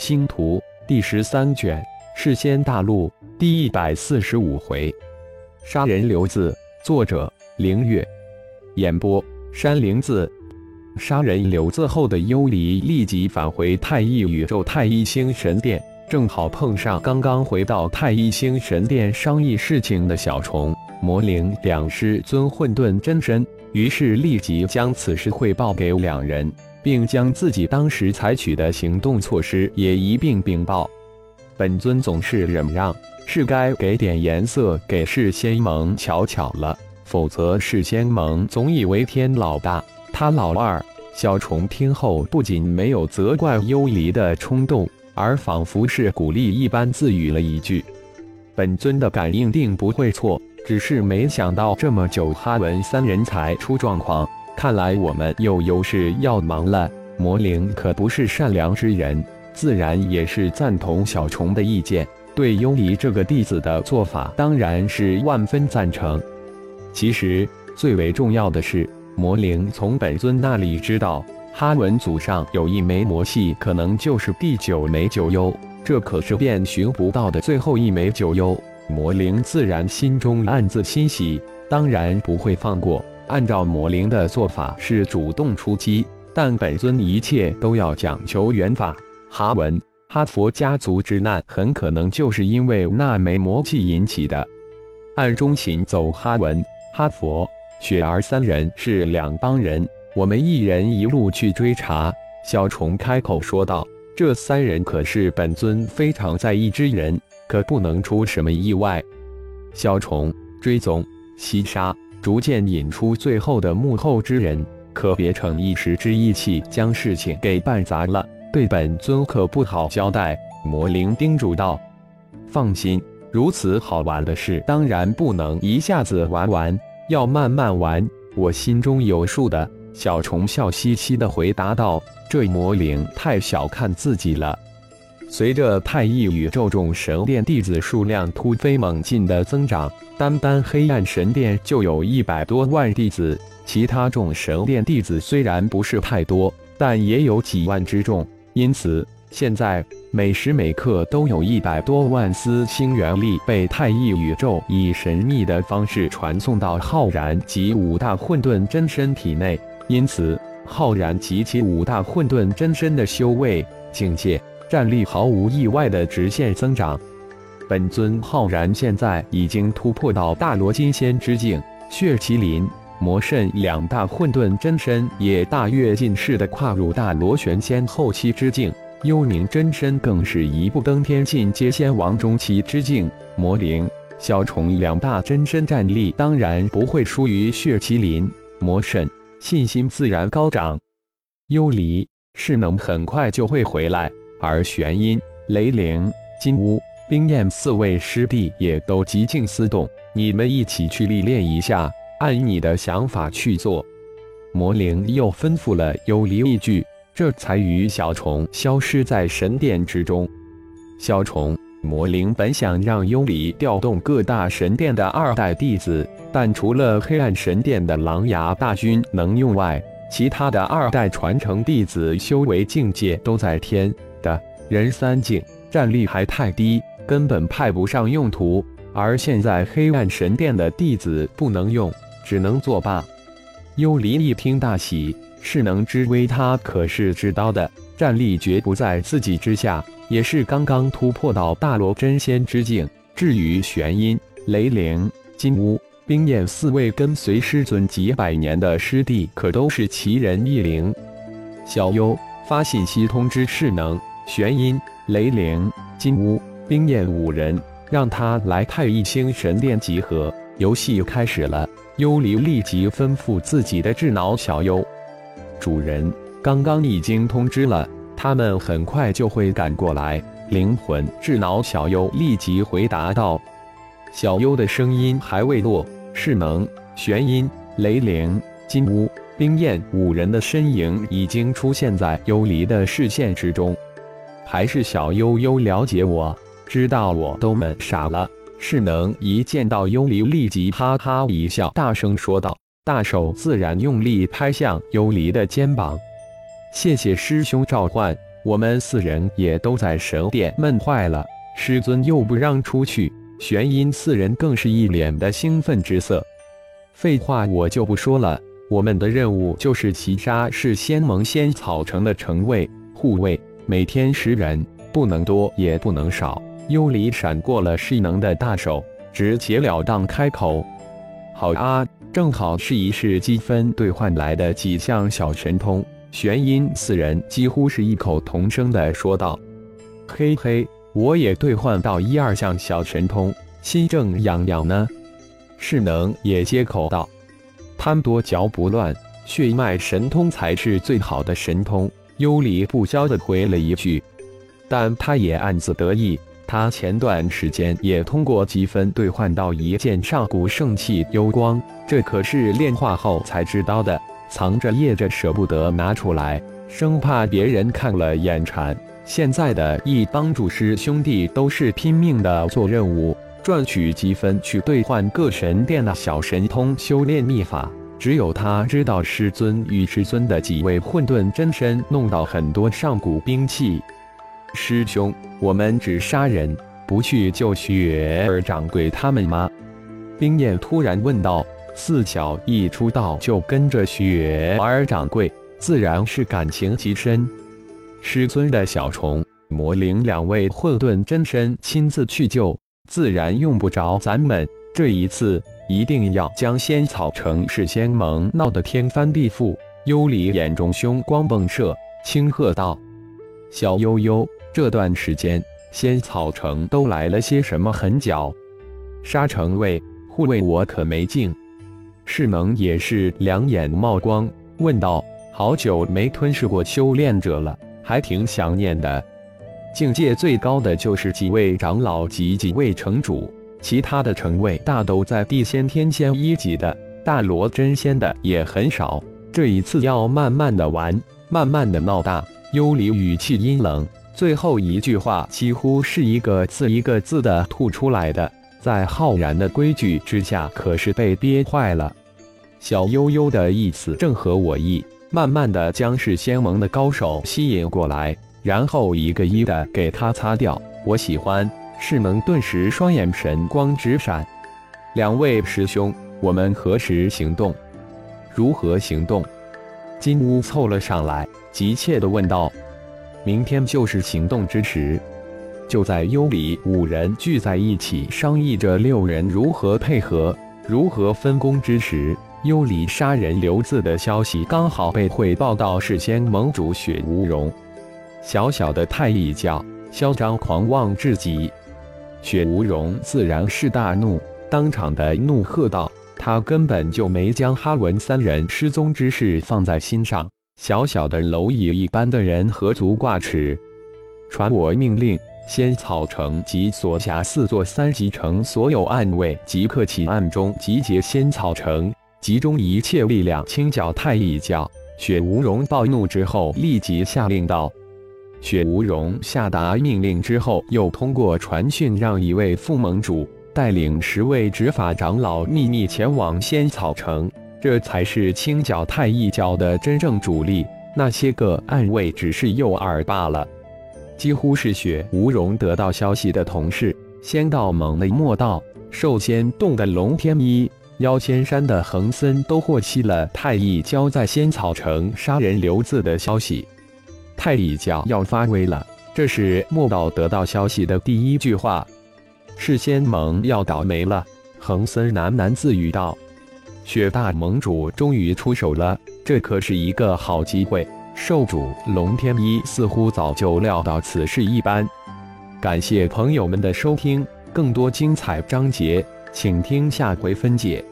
星图第十三卷，世仙大陆第一百四十五回，杀人刘字，作者凌月，演播山灵子。杀人刘字后的幽离立即返回太一宇宙太一星神殿，正好碰上刚刚回到太一星神殿商议事情的小虫、魔灵两师尊混沌真身，于是立即将此事汇报给两人。并将自己当时采取的行动措施也一并禀报。本尊总是忍让，是该给点颜色给世仙盟瞧瞧了，否则世仙盟总以为天老大他老二。小虫听后不仅没有责怪幽离的冲动，而仿佛是鼓励一般自语了一句：“本尊的感应定不会错，只是没想到这么久哈文三人才出状况。”看来我们又有事要忙了。魔灵可不是善良之人，自然也是赞同小虫的意见，对幽离这个弟子的做法当然是万分赞成。其实最为重要的是，魔灵从本尊那里知道哈文祖上有一枚魔系，可能就是第九枚九幽，这可是遍寻不到的最后一枚九幽。魔灵自然心中暗自欣喜，当然不会放过。按照魔灵的做法是主动出击，但本尊一切都要讲求缘法。哈文、哈佛家族之难很可能就是因为那枚魔气引起的。暗中行走，哈文、哈佛、雪儿三人是两帮人，我们一人一路去追查。小虫开口说道：“这三人可是本尊非常在意之人，可不能出什么意外。”小虫追踪西沙。逐渐引出最后的幕后之人，可别逞一时之意气，将事情给办砸了，对本尊可不好交代。魔灵叮嘱道：“放心，如此好玩的事，当然不能一下子玩完，要慢慢玩，我心中有数的。”小虫笑嘻嘻地回答道：“这魔灵太小看自己了。”随着太一宇宙众神殿弟子数量突飞猛进的增长，单单黑暗神殿就有一百多万弟子。其他众神殿弟子虽然不是太多，但也有几万之众。因此，现在每时每刻都有一百多万丝星元力被太一宇宙以神秘的方式传送到浩然及五大混沌真身体内。因此，浩然及其五大混沌真身的修为境界。战力毫无意外的直线增长，本尊浩然现在已经突破到大罗金仙之境，血麒麟、魔圣两大混沌真身也大跃进式的跨入大罗玄仙后期之境，幽冥真身更是一步登天进阶仙王中期之境，魔灵、小虫两大真身战力当然不会输于血麒麟、魔神，信心自然高涨。幽离是能很快就会回来。而玄阴、雷灵、金乌、冰焰四位师弟也都极静思动，你们一起去历练一下，按你的想法去做。魔灵又吩咐了幽离一句，这才与小虫消失在神殿之中。小虫、魔灵本想让幽离调动各大神殿的二代弟子，但除了黑暗神殿的狼牙大军能用外，其他的二代传承弟子修为境界都在天。人三境战力还太低，根本派不上用途。而现在黑暗神殿的弟子不能用，只能作罢。幽离一听大喜，势能之威他可是知道的，战力绝不在自己之下，也是刚刚突破到大罗真仙之境。至于玄阴、雷灵、金乌、冰焰四位跟随师尊几百年的师弟，可都是奇人异灵。小优发信息通知势能。玄阴、雷灵、金乌、冰焰五人，让他来太一星神殿集合。游戏开始了，幽离立即吩咐自己的智脑小优：“主人，刚刚已经通知了，他们很快就会赶过来。”灵魂智脑小优立即回答道：“小优的声音还未落，势能、玄阴、雷灵、金乌、冰焰五人的身影已经出现在幽离的视线之中。”还是小悠悠了解我，知道我都闷傻了。势能一见到幽离，立即哈哈一笑，大声说道：“大手自然用力拍向幽离的肩膀。谢谢师兄召唤，我们四人也都在神殿闷坏了，师尊又不让出去，玄阴四人更是一脸的兴奋之色。废话我就不说了，我们的任务就是齐杀是仙盟仙草城的城卫、护卫，每天十人，不能多也不能少。幽离闪过了势能的大手，直截了当开口：“好啊，正好试一试积分兑换来的几项小神通。”玄阴四人几乎是异口同声的说道：“嘿嘿，我也兑换到一二项小神通，心正痒痒呢。”势能也接口道：“贪多嚼不乱，血脉神通才是最好的神通。”幽离不消的回了一句，但他也暗自得意，他前段时间也通过积分兑换到一件上古圣器幽光，这可是炼化后才知道的。藏着掖着，舍不得拿出来，生怕别人看了眼馋。现在的一帮主师兄弟都是拼命的做任务，赚取积分去兑换各神殿的小神通修炼秘法。只有他知道师尊与师尊的几位混沌真身弄到很多上古兵器。师兄，我们只杀人，不去救雪儿掌柜他们吗？冰焰突然问道。四小一出道就跟着雪儿掌柜，自然是感情极深。师尊的小虫魔灵两位混沌真身亲自去救，自然用不着咱们。这一次一定要将仙草城事先盟闹得天翻地覆。幽离眼中凶光迸射，轻喝道：“小悠悠，这段时间仙草城都来了些什么狠角？沙城卫护卫我可没进。”势能也是两眼冒光，问道：“好久没吞噬过修炼者了，还挺想念的。境界最高的就是几位长老及几位城主，其他的城卫大都在地仙、天仙一级的，大罗真仙的也很少。这一次要慢慢的玩，慢慢的闹大。”幽离语气阴冷，最后一句话几乎是一个字一个字的吐出来的，在浩然的规矩之下，可是被憋坏了。小悠悠的意思正合我意，慢慢的将是仙盟的高手吸引过来，然后一个一的给他擦掉。我喜欢。世能顿时双眼神光直闪。两位师兄，我们何时行动？如何行动？金乌凑了上来，急切的问道。明天就是行动之时。就在幽里五人聚在一起商议着六人如何配合、如何分工之时。幽离杀人留字的消息刚好被汇报到事先盟主雪无容。小小的太乙教，嚣张狂妄至极。雪无容自然是大怒，当场的怒喝道：“他根本就没将哈文三人失踪之事放在心上，小小的蝼蚁一般的人何足挂齿？传我命令，仙草城及所辖四座三级城所有暗卫即刻起暗中集结仙草城。”集中一切力量清剿太乙教。雪无容暴怒之后，立即下令道：“雪无容下达命令之后，又通过传讯让一位副盟主带领十位执法长老秘密前往仙草城。这才是清剿太乙教的真正主力，那些个暗卫只是诱饵罢了。”几乎是雪无容得到消息的同事，仙道盟的莫道、兽仙洞的龙天一。妖仙山的恒森都获悉了太乙教在仙草城杀人留字的消息，太乙教要发威了。这是莫道得到消息的第一句话。是仙盟要倒霉了，恒森喃喃自语道：“雪大盟主终于出手了，这可是一个好机会。”兽主龙天一似乎早就料到此事一般。感谢朋友们的收听，更多精彩章节。请听下回分解。